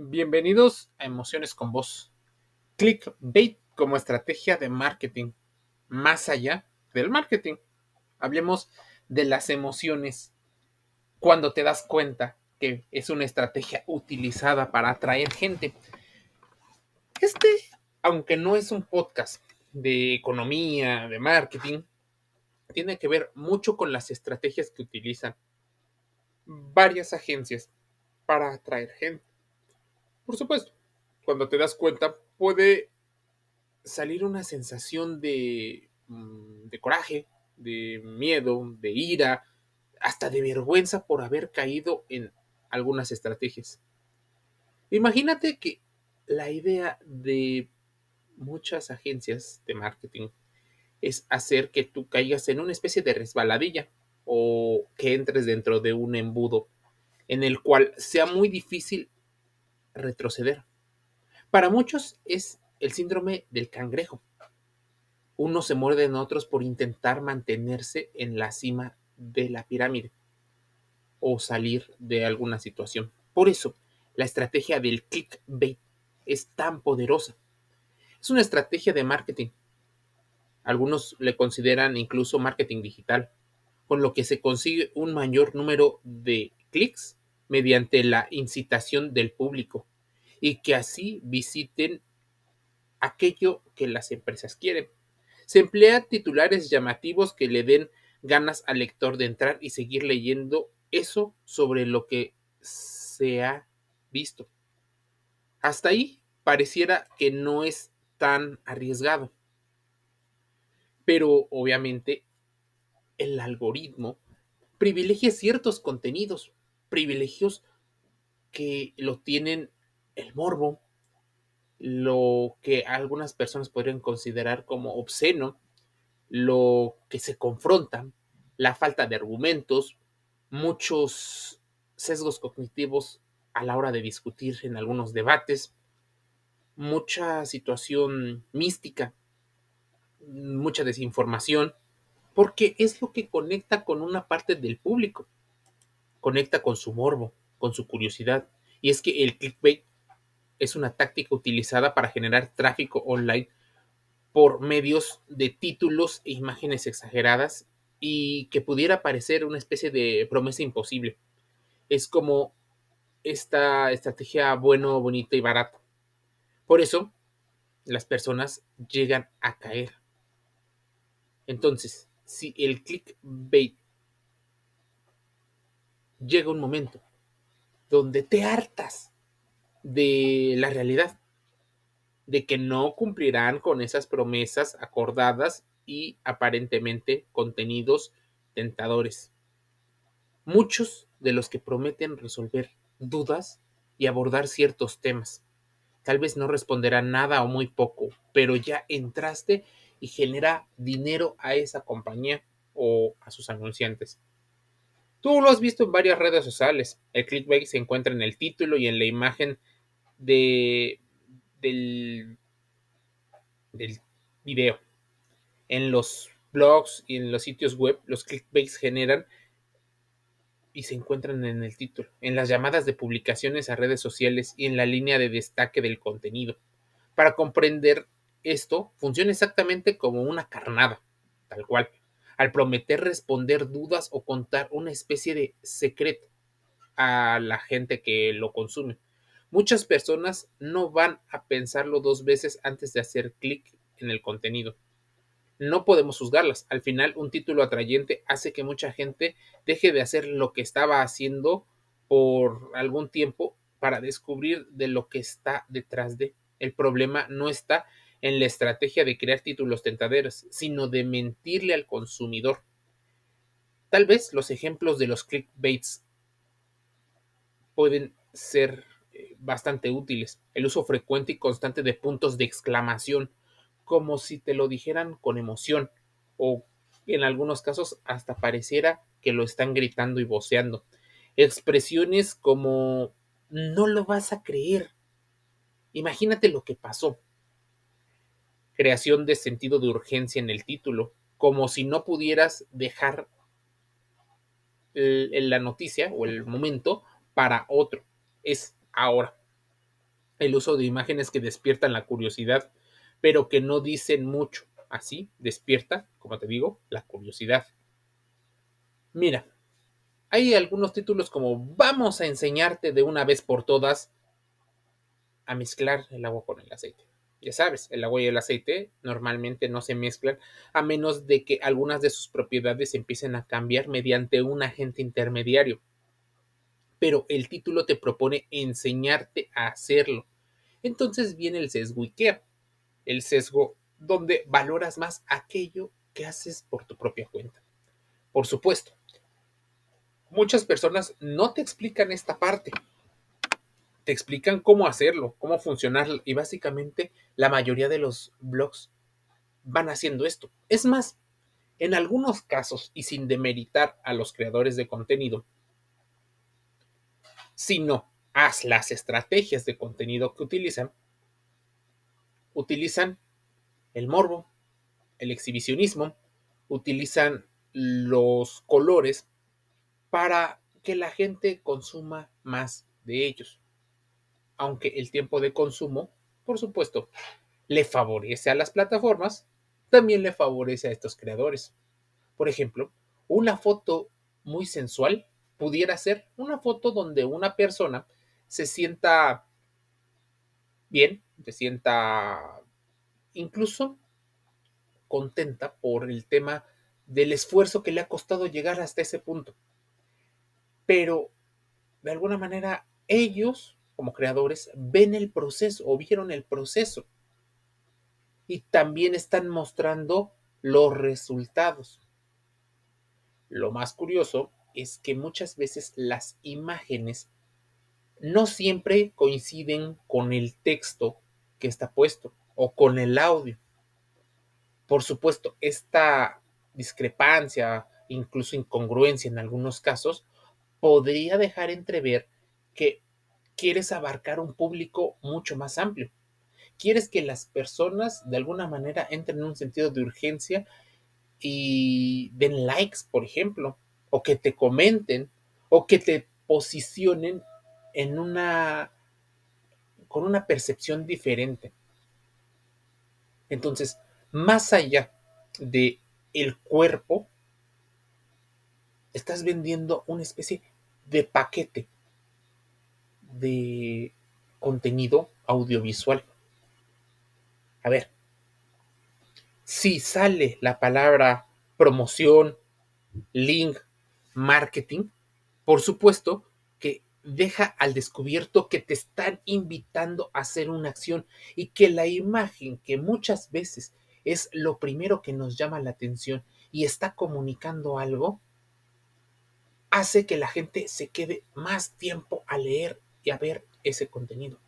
Bienvenidos a Emociones con Voz. Clickbait como estrategia de marketing. Más allá del marketing. Hablemos de las emociones. Cuando te das cuenta que es una estrategia utilizada para atraer gente. Este, aunque no es un podcast de economía, de marketing, tiene que ver mucho con las estrategias que utilizan varias agencias para atraer gente. Por supuesto, cuando te das cuenta puede salir una sensación de, mm, de coraje, de miedo, de ira, hasta de vergüenza por haber caído en algunas estrategias. Imagínate que la idea de muchas agencias de marketing es hacer que tú caigas en una especie de resbaladilla o que entres dentro de un embudo en el cual sea muy difícil retroceder. Para muchos es el síndrome del cangrejo. Unos se muerden a otros por intentar mantenerse en la cima de la pirámide o salir de alguna situación. Por eso, la estrategia del clickbait es tan poderosa. Es una estrategia de marketing. Algunos le consideran incluso marketing digital, con lo que se consigue un mayor número de clics mediante la incitación del público y que así visiten aquello que las empresas quieren. Se emplea titulares llamativos que le den ganas al lector de entrar y seguir leyendo eso sobre lo que se ha visto. Hasta ahí pareciera que no es tan arriesgado. Pero obviamente el algoritmo privilegia ciertos contenidos privilegios que lo tienen el morbo, lo que algunas personas podrían considerar como obsceno, lo que se confronta, la falta de argumentos, muchos sesgos cognitivos a la hora de discutir en algunos debates, mucha situación mística, mucha desinformación, porque es lo que conecta con una parte del público conecta con su morbo, con su curiosidad. Y es que el clickbait es una táctica utilizada para generar tráfico online por medios de títulos e imágenes exageradas y que pudiera parecer una especie de promesa imposible. Es como esta estrategia bueno, bonita y barata. Por eso, las personas llegan a caer. Entonces, si el clickbait llega un momento donde te hartas de la realidad, de que no cumplirán con esas promesas acordadas y aparentemente contenidos tentadores. Muchos de los que prometen resolver dudas y abordar ciertos temas. Tal vez no responderán nada o muy poco, pero ya entraste y genera dinero a esa compañía o a sus anunciantes. Tú lo has visto en varias redes sociales. El clickbait se encuentra en el título y en la imagen de, del, video. En los blogs y en los sitios web, los clickbaits generan y se encuentran en el título, en las llamadas de publicaciones a redes sociales y en la línea de destaque del contenido. Para comprender esto, funciona exactamente como una carnada, tal cual al prometer responder dudas o contar una especie de secreto a la gente que lo consume. Muchas personas no van a pensarlo dos veces antes de hacer clic en el contenido. No podemos juzgarlas. Al final, un título atrayente hace que mucha gente deje de hacer lo que estaba haciendo por algún tiempo para descubrir de lo que está detrás de. El problema no está en la estrategia de crear títulos tentaderos, sino de mentirle al consumidor. Tal vez los ejemplos de los clickbaits pueden ser eh, bastante útiles. El uso frecuente y constante de puntos de exclamación, como si te lo dijeran con emoción, o en algunos casos hasta pareciera que lo están gritando y voceando. Expresiones como no lo vas a creer. Imagínate lo que pasó creación de sentido de urgencia en el título, como si no pudieras dejar la noticia o el momento para otro. Es ahora. el uso de imágenes que despiertan la curiosidad, pero que no dicen mucho. Así despierta, como te digo, la curiosidad. Mira, hay algunos títulos como vamos a enseñarte de una vez por todas a mezclar el agua con el aceite. Ya sabes, el agua y el aceite normalmente no se mezclan a menos de que algunas de sus propiedades empiecen a cambiar mediante un agente intermediario. Pero el título te propone enseñarte a hacerlo. Entonces viene el sesgo IKEA, el sesgo donde valoras más aquello que haces por tu propia cuenta. Por supuesto, muchas personas no te explican esta parte. Te explican cómo hacerlo, cómo funcionar y básicamente la mayoría de los blogs van haciendo esto. Es más, en algunos casos y sin demeritar a los creadores de contenido, sino haz las estrategias de contenido que utilizan, utilizan el morbo, el exhibicionismo, utilizan los colores para que la gente consuma más de ellos. Aunque el tiempo de consumo, por supuesto, le favorece a las plataformas, también le favorece a estos creadores. Por ejemplo, una foto muy sensual pudiera ser una foto donde una persona se sienta bien, se sienta incluso contenta por el tema del esfuerzo que le ha costado llegar hasta ese punto pero de alguna manera ellos, como creadores, ven el proceso o vieron el proceso y también están mostrando los resultados. Lo más curioso es que muchas veces las imágenes no siempre coinciden con el texto que está puesto o con el audio. Por supuesto, esta discrepancia, incluso incongruencia en algunos casos, podría dejar entrever que quieres abarcar un público mucho más amplio. Quieres que las personas de alguna manera entren en un sentido de urgencia y den likes, por ejemplo, o que te comenten, o que te posicionen en una con una percepción diferente. Entonces, más allá de el cuerpo, estás vendiendo una especie de paquete de contenido audiovisual. A ver, si sale la palabra promoción, link, marketing, por supuesto que deja al descubierto que te están invitando a hacer una acción y que la imagen, que muchas veces es lo primero que nos llama la atención y está comunicando algo, hace que la gente se quede más tiempo a leer y a ver ese contenido.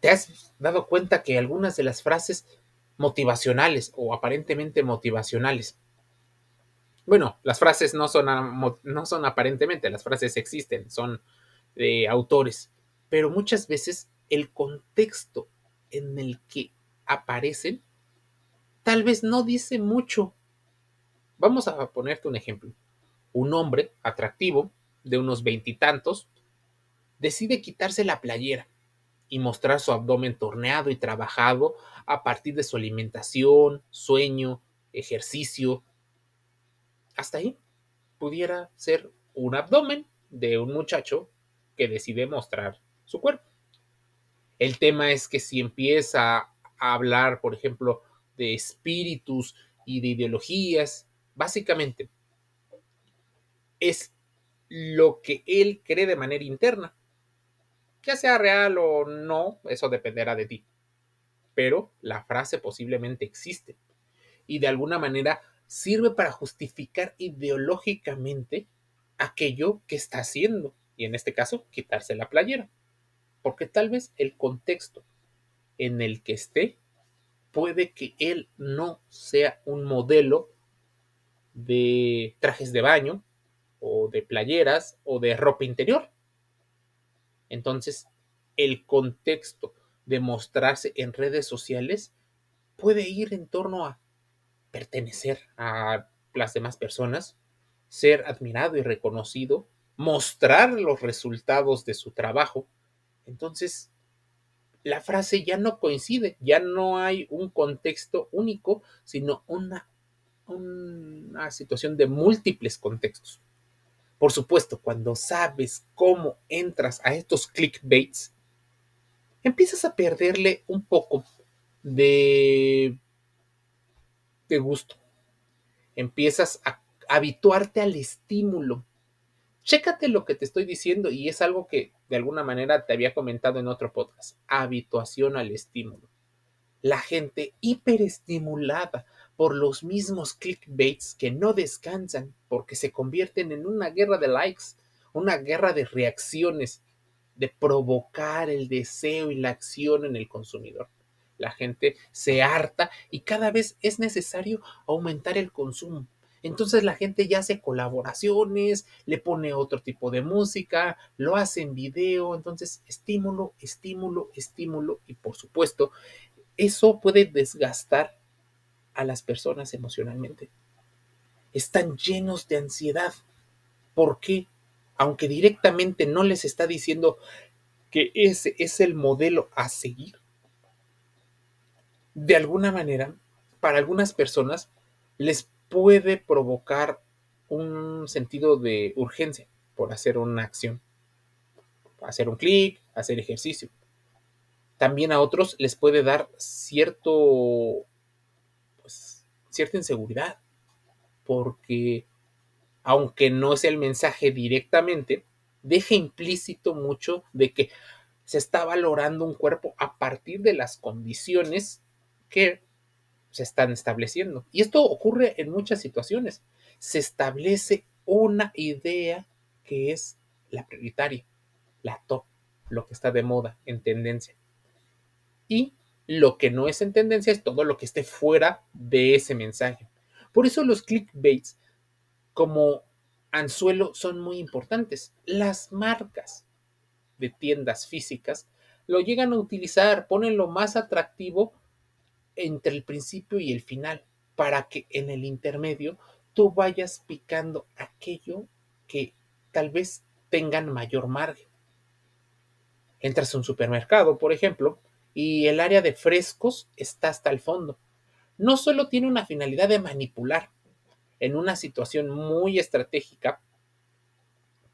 ¿Te has dado cuenta que algunas de las frases motivacionales o aparentemente motivacionales, bueno, las frases no son, no son aparentemente, las frases existen, son de autores, pero muchas veces el contexto en el que aparecen tal vez no dice mucho. Vamos a ponerte un ejemplo un hombre atractivo de unos veintitantos decide quitarse la playera y mostrar su abdomen torneado y trabajado a partir de su alimentación, sueño, ejercicio. Hasta ahí pudiera ser un abdomen de un muchacho que decide mostrar su cuerpo. El tema es que si empieza a hablar, por ejemplo, de espíritus y de ideologías, básicamente es lo que él cree de manera interna. Ya sea real o no, eso dependerá de ti. Pero la frase posiblemente existe y de alguna manera sirve para justificar ideológicamente aquello que está haciendo, y en este caso, quitarse la playera, porque tal vez el contexto en el que esté puede que él no sea un modelo de trajes de baño, o de playeras o de ropa interior. Entonces, el contexto de mostrarse en redes sociales puede ir en torno a pertenecer a las demás personas, ser admirado y reconocido, mostrar los resultados de su trabajo, Entonces, la frase ya no coincide, ya no hay un contexto único, sino una, situación de múltiples contextos. Por supuesto, cuando sabes cómo entras a estos clickbaits, empiezas a perderle un poco de, de gusto. Empiezas a habituarte al estímulo. Chécate lo que te estoy diciendo y es algo que de alguna manera te había comentado en otro podcast. Habituación al estímulo. La gente hiperestimulada por los mismos clickbaits que no descansan porque se convierten en una guerra de likes, una guerra de reacciones, de provocar el deseo y la acción en el consumidor. La gente se harta y cada vez es necesario aumentar el consumo. Entonces la gente ya hace colaboraciones, le pone otro tipo de música, lo hace en video, entonces estímulo, estímulo, estímulo y por supuesto eso puede desgastar a las personas emocionalmente. Están llenos de ansiedad. ¿Por qué? Aunque directamente no les está diciendo que ese es el modelo a seguir. De alguna manera, para algunas personas les puede provocar un sentido de urgencia por hacer una acción, hacer un clic, hacer ejercicio. También a otros les puede dar cierto cierta inseguridad, porque aunque no es el mensaje directamente, deja implícito mucho de que se está valorando un cuerpo a partir de las condiciones que se están estableciendo. Y esto ocurre en muchas situaciones. Se establece una idea que es la prioritaria, la top, lo que está de moda, en tendencia. Y lo que no es en tendencia es todo lo que esté fuera de ese mensaje. Por eso los clickbaits como anzuelo son muy importantes. Las marcas de tiendas físicas lo llegan a utilizar, ponen lo más atractivo entre el principio y el final, para que en el intermedio tú vayas picando aquello que tal vez tengan mayor margen. Entras a un supermercado, por ejemplo, y el área de frescos está hasta el fondo. No solo tiene una finalidad de manipular, en una situación muy estratégica,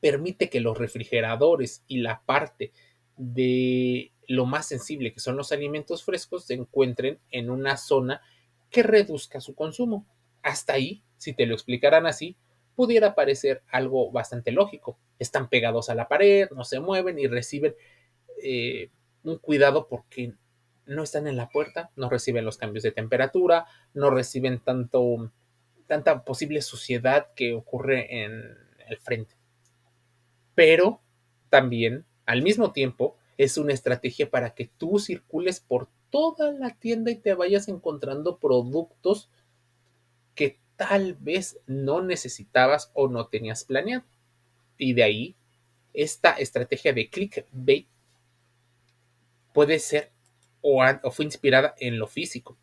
permite que los refrigeradores y la parte de lo más sensible, que son los alimentos frescos, se encuentren en una zona que reduzca su consumo. Hasta ahí, si te lo explicaran así, pudiera parecer algo bastante lógico. Están pegados a la pared, no se mueven y reciben eh, un cuidado porque no están en la puerta, no reciben los cambios de temperatura, no reciben tanto, tanta posible suciedad que ocurre en el frente. Pero también, al mismo tiempo, es una estrategia para que tú circules por toda la tienda y te vayas encontrando productos que tal vez no necesitabas o no tenías planeado. Y de ahí, esta estrategia de clickbait puede ser o, fue inspirada en lo físico.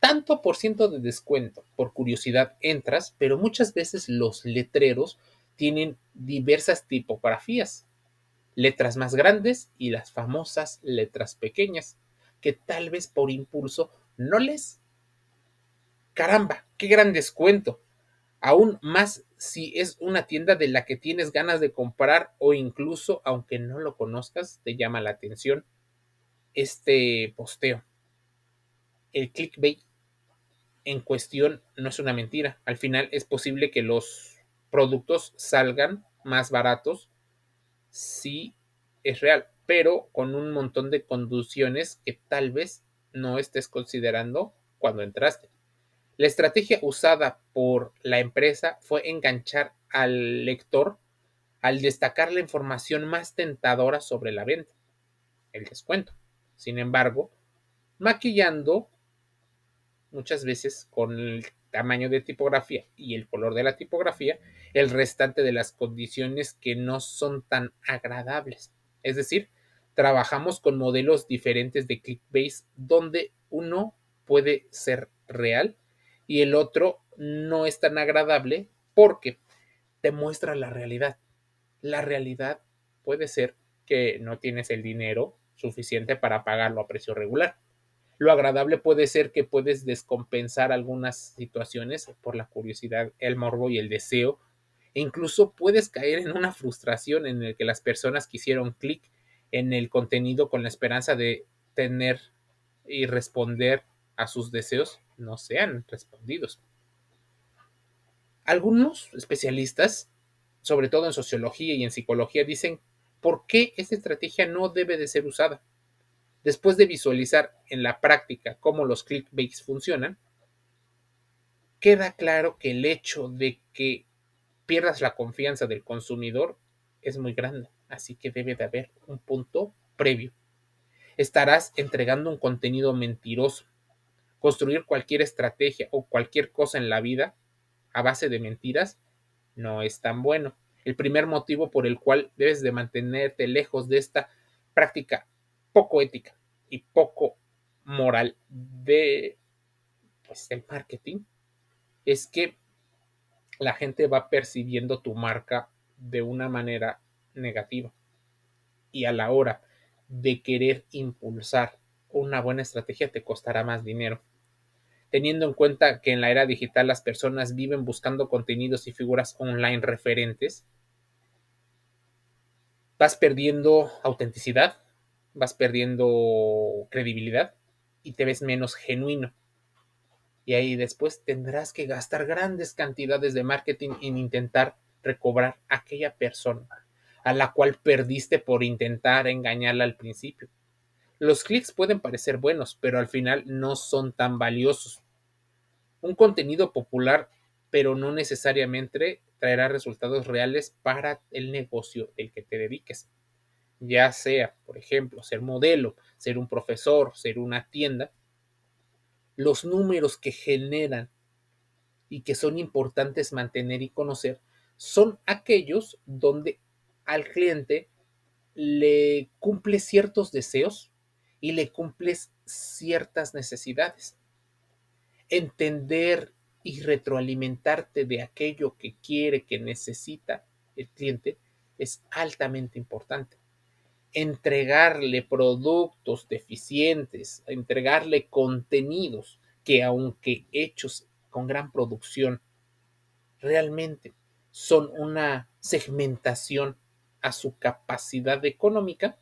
Tanto por ciento de descuento, por curiosidad entras, pero muchas veces los letreros tienen diversas tipografías, letras más grandes y las famosas letras pequeñas, que tal vez por impulso no les... Caramba, qué gran descuento. Aún más si es una tienda de la que tienes ganas de comprar o incluso aunque no lo conozcas, te llama la atención este posteo. El clickbait en cuestión no es una mentira. Al final es posible que los productos salgan más baratos si es real, pero con un montón de conducciones que tal vez no estés considerando cuando entraste. La estrategia usada por la empresa fue enganchar al lector al destacar la información más tentadora sobre la venta, el descuento. Sin embargo, maquillando muchas veces con el tamaño de tipografía y el color de la tipografía, el restante de las condiciones que no son tan agradables. Es decir, trabajamos con modelos diferentes de clickbait donde uno puede ser real y el otro no es tan agradable porque te muestra la realidad. La realidad puede ser que no tienes el dinero suficiente para pagarlo a precio regular. Lo agradable puede ser que puedes descompensar algunas situaciones por la curiosidad, el morbo y el deseo. E incluso puedes caer en una frustración en el que las personas que hicieron clic en el contenido con la esperanza de tener y responder a sus deseos no sean respondidos. Algunos especialistas, sobre todo en sociología y en psicología, dicen por qué esta estrategia no debe de ser usada. Después de visualizar en la práctica cómo los clickbaits funcionan, queda claro que el hecho de que pierdas la confianza del consumidor es muy grande, así que debe de haber un punto previo. Estarás entregando un contenido mentiroso. Construir cualquier estrategia o cualquier cosa en la vida a base de mentiras no es tan bueno. El primer motivo por el cual debes de mantenerte lejos de esta práctica poco ética y poco moral de pues, el marketing es que la gente va percibiendo tu marca de una manera negativa. Y a la hora de querer impulsar una buena estrategia te costará más dinero. Teniendo en cuenta que en la era digital las personas viven buscando contenidos y figuras online referentes, vas perdiendo autenticidad, vas perdiendo credibilidad y te ves menos genuino. Y ahí después tendrás que gastar grandes cantidades de marketing en intentar recobrar a aquella persona a la cual perdiste por intentar engañarla al principio. Los clics pueden parecer buenos, pero al final no son tan valiosos. Un contenido popular, pero no necesariamente traerá resultados reales para el negocio del que te dediques ya sea, por ejemplo, ser modelo, ser un profesor, ser una tienda, los números que generan y que son importantes mantener y conocer son aquellos donde al cliente le cumple ciertos deseos y le cumples ciertas necesidades. Entender y retroalimentarte de aquello que quiere, que necesita el cliente es altamente importante entregarle productos deficientes, entregarle contenidos que aunque hechos con gran producción, realmente son una segmentación a su capacidad económica,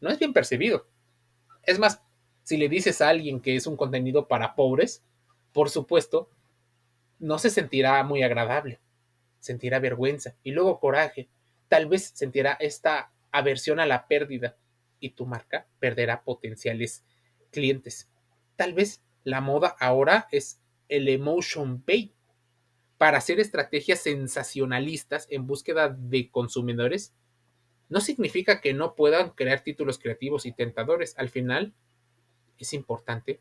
no es bien percibido. Es más, si le dices a alguien que es un contenido para pobres, por supuesto, no se sentirá muy agradable, sentirá vergüenza y luego coraje. Tal vez sentirá esta aversión a la pérdida y tu marca perderá potenciales clientes. Tal vez la moda ahora es el emotion bait para hacer estrategias sensacionalistas en búsqueda de consumidores. No significa que no puedan crear títulos creativos y tentadores. Al final es importante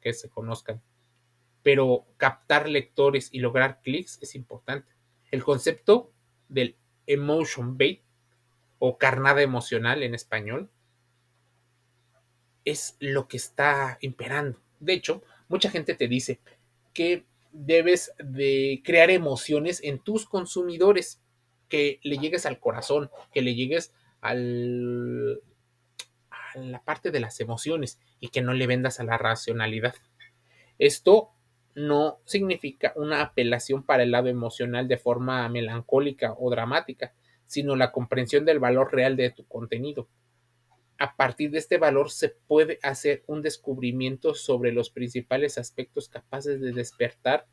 que se conozcan. Pero captar lectores y lograr clics es importante. El concepto del emotion bait o carnada emocional en español, es lo que está imperando. De hecho, mucha gente te dice que debes de crear emociones en tus consumidores, que le llegues al corazón, que le llegues a la parte de las emociones y que no le vendas a la racionalidad. Esto no significa una apelación para el lado emocional de forma melancólica o dramática, sino la comprensión del valor real de tu contenido. A partir de este valor se puede hacer un descubrimiento sobre los principales aspectos capaces de despertar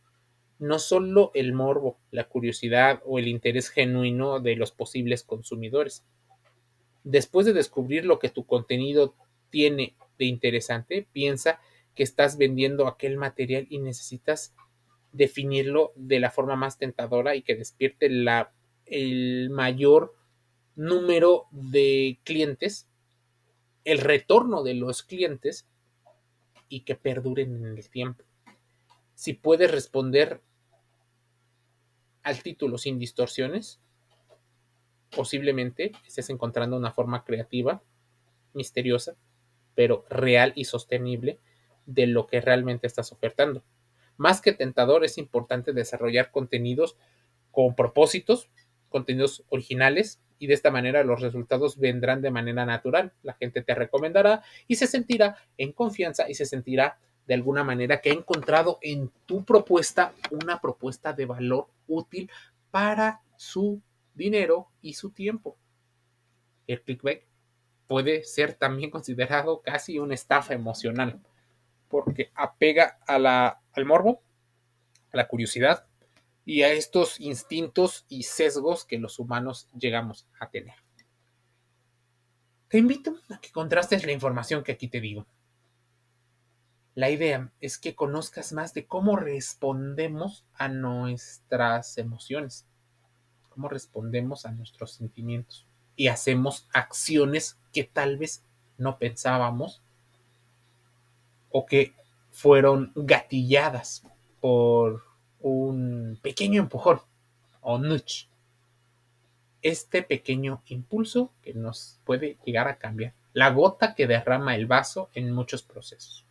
no solo el morbo, la curiosidad o el interés genuino de los posibles consumidores. Después de descubrir lo que tu contenido tiene de interesante, piensa que estás vendiendo aquel material y necesitas definirlo de la forma más tentadora y que despierte la el mayor número de clientes, el retorno de los clientes y que perduren en el tiempo. Si puedes responder al título sin distorsiones, posiblemente estés encontrando una forma creativa, misteriosa, pero real y sostenible de lo que realmente estás ofertando. Más que tentador, es importante desarrollar contenidos con propósitos, contenidos originales y de esta manera los resultados vendrán de manera natural. La gente te recomendará y se sentirá en confianza y se sentirá de alguna manera que ha encontrado en tu propuesta una propuesta de valor útil para su dinero y su tiempo. El clickbait puede ser también considerado casi una estafa emocional porque apega a la, al morbo, a la curiosidad y a estos instintos y sesgos que los humanos llegamos a tener. Te invito a que contrastes la información que aquí te digo. La idea es que conozcas más de cómo respondemos a nuestras emociones, cómo respondemos a nuestros sentimientos y hacemos acciones que tal vez no pensábamos o que fueron gatilladas por un pequeño empujón o nudge. Este pequeño impulso que nos puede llegar a cambiar. La gota que derrama el vaso en muchos procesos.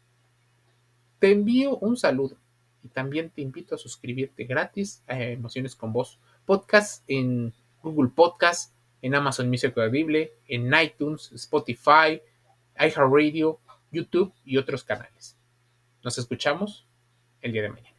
Te envío un saludo y también te invito a suscribirte gratis a Emociones con Voz podcast en Google Podcast, en Amazon Music Audible, en iTunes, Spotify, iHeartRadio, YouTube y otros canales. Nos escuchamos el día de mañana.